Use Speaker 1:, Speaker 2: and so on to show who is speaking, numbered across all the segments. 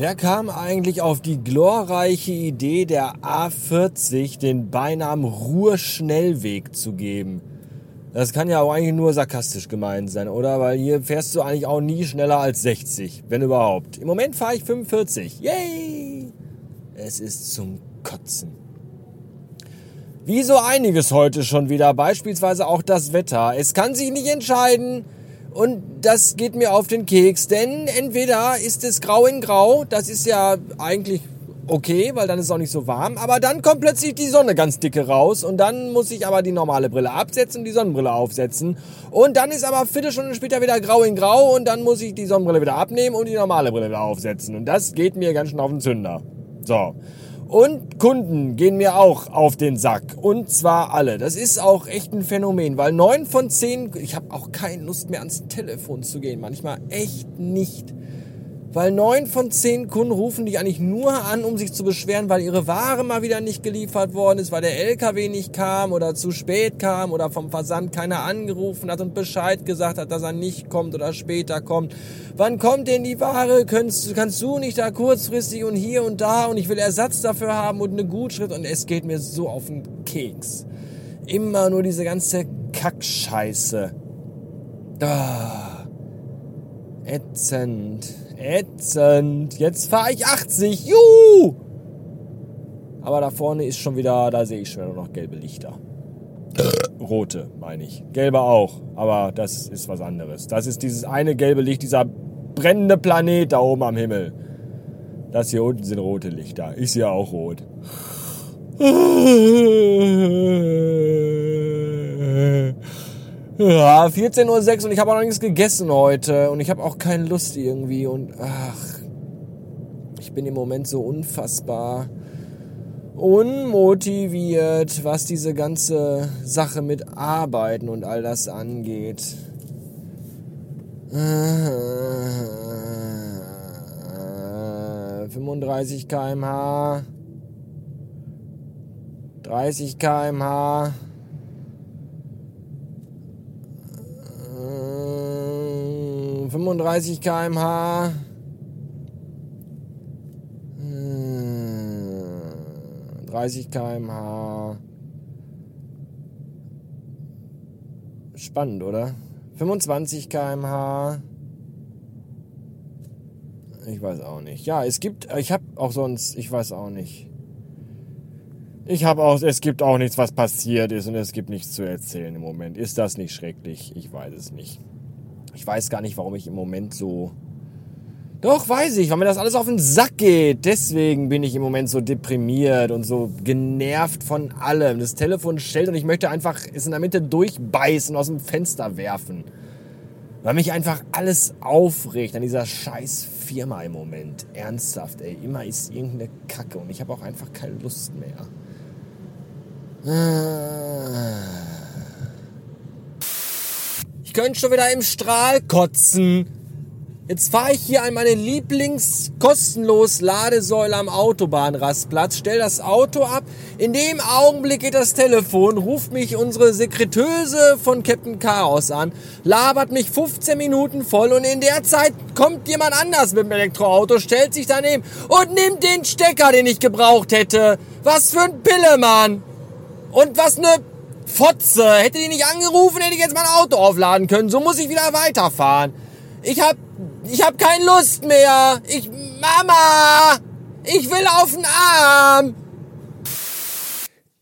Speaker 1: Wer kam eigentlich auf die glorreiche Idee der A40 den Beinamen Ruhrschnellweg zu geben? Das kann ja auch eigentlich nur sarkastisch gemeint sein, oder? Weil hier fährst du eigentlich auch nie schneller als 60, wenn überhaupt. Im Moment fahre ich 45. Yay! Es ist zum Kotzen. Wie so einiges heute schon wieder, beispielsweise auch das Wetter. Es kann sich nicht entscheiden, und das geht mir auf den Keks, denn entweder ist es grau in grau, das ist ja eigentlich okay, weil dann ist es auch nicht so warm, aber dann kommt plötzlich die Sonne ganz dicke raus und dann muss ich aber die normale Brille absetzen und die Sonnenbrille aufsetzen und dann ist aber Viertelstunde später wieder grau in grau und dann muss ich die Sonnenbrille wieder abnehmen und die normale Brille wieder aufsetzen und das geht mir ganz schön auf den Zünder. So. Und Kunden gehen mir auch auf den Sack. Und zwar alle. Das ist auch echt ein Phänomen, weil neun von zehn, ich habe auch keine Lust mehr ans Telefon zu gehen. Manchmal echt nicht. Weil neun von zehn Kunden rufen dich eigentlich nur an, um sich zu beschweren, weil ihre Ware mal wieder nicht geliefert worden ist, weil der LKW nicht kam oder zu spät kam oder vom Versand keiner angerufen hat und Bescheid gesagt hat, dass er nicht kommt oder später kommt. Wann kommt denn die Ware? Kannst, kannst du nicht da kurzfristig und hier und da und ich will Ersatz dafür haben und eine Gutschrift und es geht mir so auf den Keks. Immer nur diese ganze Kackscheiße. Ah, ätzend. Ätzend. Jetzt fahre ich 80. Juhu! Aber da vorne ist schon wieder, da sehe ich schon noch gelbe Lichter. Rote, meine ich. Gelbe auch, aber das ist was anderes. Das ist dieses eine gelbe Licht, dieser brennende Planet da oben am Himmel. Das hier unten sind rote Lichter. Ich sehe auch rot. Ja, 14.06 Uhr und ich habe auch noch nichts gegessen heute und ich habe auch keine Lust irgendwie und ach, ich bin im Moment so unfassbar unmotiviert, was diese ganze Sache mit Arbeiten und all das angeht. 35 km/h, 30 km/h. 35 km/h. 30 km/h. Spannend, oder? 25 km/h. Ich weiß auch nicht. Ja, es gibt, ich habe auch sonst, ich weiß auch nicht. Ich habe auch, es gibt auch nichts, was passiert ist und es gibt nichts zu erzählen im Moment. Ist das nicht schrecklich? Ich weiß es nicht. Ich weiß gar nicht, warum ich im Moment so. Doch, weiß ich, weil mir das alles auf den Sack geht. Deswegen bin ich im Moment so deprimiert und so genervt von allem. Das Telefon stellt und ich möchte einfach es in der Mitte durchbeißen und aus dem Fenster werfen. Weil mich einfach alles aufregt an dieser scheiß Firma im Moment. Ernsthaft, ey. Immer ist irgendeine Kacke und ich habe auch einfach keine Lust mehr. Ah. Könnte schon wieder im Strahl kotzen. Jetzt fahre ich hier an meine Lieblings-kostenlos Ladesäule am Autobahnrastplatz, stell das Auto ab. In dem Augenblick geht das Telefon, ruft mich unsere Sekretöse von Captain Chaos an, labert mich 15 Minuten voll und in der Zeit kommt jemand anders mit dem Elektroauto, stellt sich daneben und nimmt den Stecker, den ich gebraucht hätte. Was für ein Pillemann! Und was ne Fotze, hätte die nicht angerufen, hätte ich jetzt mein Auto aufladen können. So muss ich wieder weiterfahren. Ich hab, ich hab keine Lust mehr. Ich, Mama, ich will auf den Arm.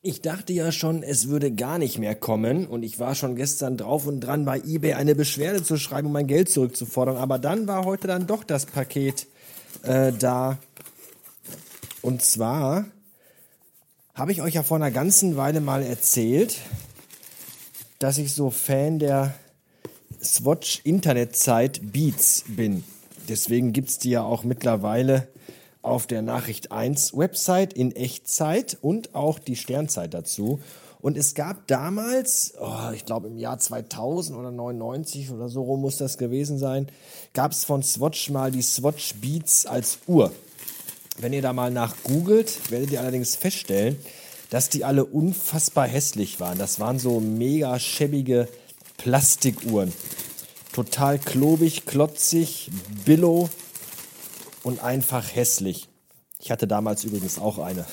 Speaker 1: Ich dachte ja schon, es würde gar nicht mehr kommen und ich war schon gestern drauf und dran, bei eBay eine Beschwerde zu schreiben, um mein Geld zurückzufordern. Aber dann war heute dann doch das Paket äh, da. Und zwar habe ich euch ja vor einer ganzen Weile mal erzählt, dass ich so Fan der Swatch-Internetzeit Beats bin. Deswegen gibt es die ja auch mittlerweile auf der Nachricht 1 Website in Echtzeit und auch die Sternzeit dazu. Und es gab damals, oh, ich glaube im Jahr 2000 oder 99 oder so rum muss das gewesen sein, gab es von Swatch mal die Swatch Beats als Uhr. Wenn ihr da mal nach googelt, werdet ihr allerdings feststellen, dass die alle unfassbar hässlich waren. Das waren so mega schäbige Plastikuhren. Total klobig, klotzig, billow und einfach hässlich. Ich hatte damals übrigens auch eine.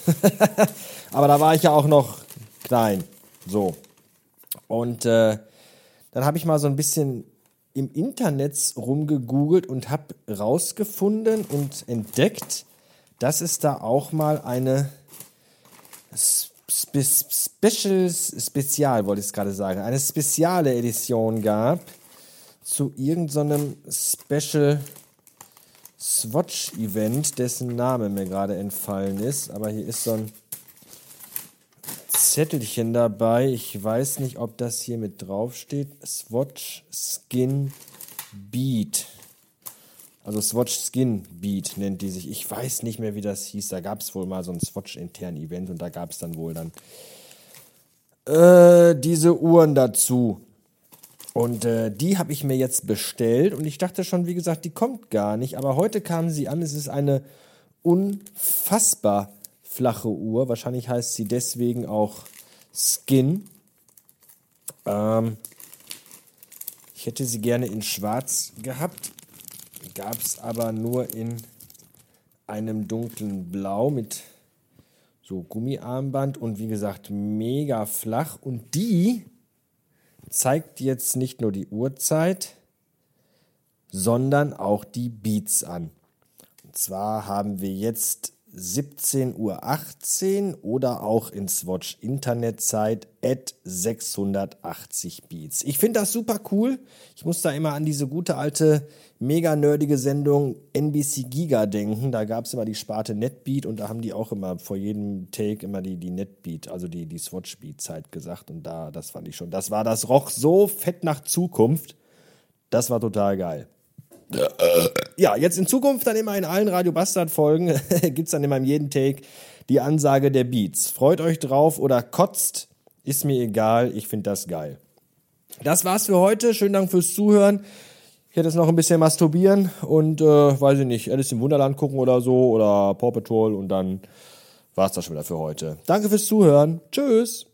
Speaker 1: Aber da war ich ja auch noch klein. So. Und äh, dann habe ich mal so ein bisschen im Internet rumgegoogelt und habe rausgefunden und entdeckt, dass es da auch mal eine Spe Special, Spezial, wollte ich es gerade sagen, eine spezielle Edition gab zu irgendeinem so Special Swatch-Event, dessen Name mir gerade entfallen ist. Aber hier ist so ein Zettelchen dabei. Ich weiß nicht, ob das hier mit draufsteht. Swatch Skin Beat. Also Swatch Skin Beat nennt die sich. Ich weiß nicht mehr, wie das hieß. Da gab es wohl mal so ein Swatch-intern Event und da gab es dann wohl dann äh, diese Uhren dazu. Und äh, die habe ich mir jetzt bestellt und ich dachte schon, wie gesagt, die kommt gar nicht. Aber heute kam sie an. Es ist eine unfassbar flache Uhr. Wahrscheinlich heißt sie deswegen auch Skin. Ähm, ich hätte sie gerne in Schwarz gehabt. Gab es aber nur in einem dunklen Blau mit so Gummiarmband und wie gesagt mega flach. Und die zeigt jetzt nicht nur die Uhrzeit, sondern auch die Beats an. Und zwar haben wir jetzt 17.18 Uhr oder auch in Swatch Internetzeit at 680 Beats. Ich finde das super cool. Ich muss da immer an diese gute alte, mega nerdige Sendung NBC Giga denken. Da gab es immer die Sparte Netbeat und da haben die auch immer vor jedem Take immer die, die Netbeat, also die, die Swatch Beat Zeit gesagt. Und da, das fand ich schon, das war, das roch so fett nach Zukunft. Das war total geil. Ja, jetzt in Zukunft dann immer in allen Radio Bastard Folgen gibt es dann immer in jedem Take die Ansage der Beats. Freut euch drauf oder kotzt, ist mir egal, ich finde das geil. Das war's für heute. Schönen Dank fürs Zuhören. Ich hätte jetzt noch ein bisschen masturbieren und äh, weiß ich nicht, Alice im Wunderland gucken oder so oder Paw Patrol und dann war's das schon wieder für heute. Danke fürs Zuhören. Tschüss.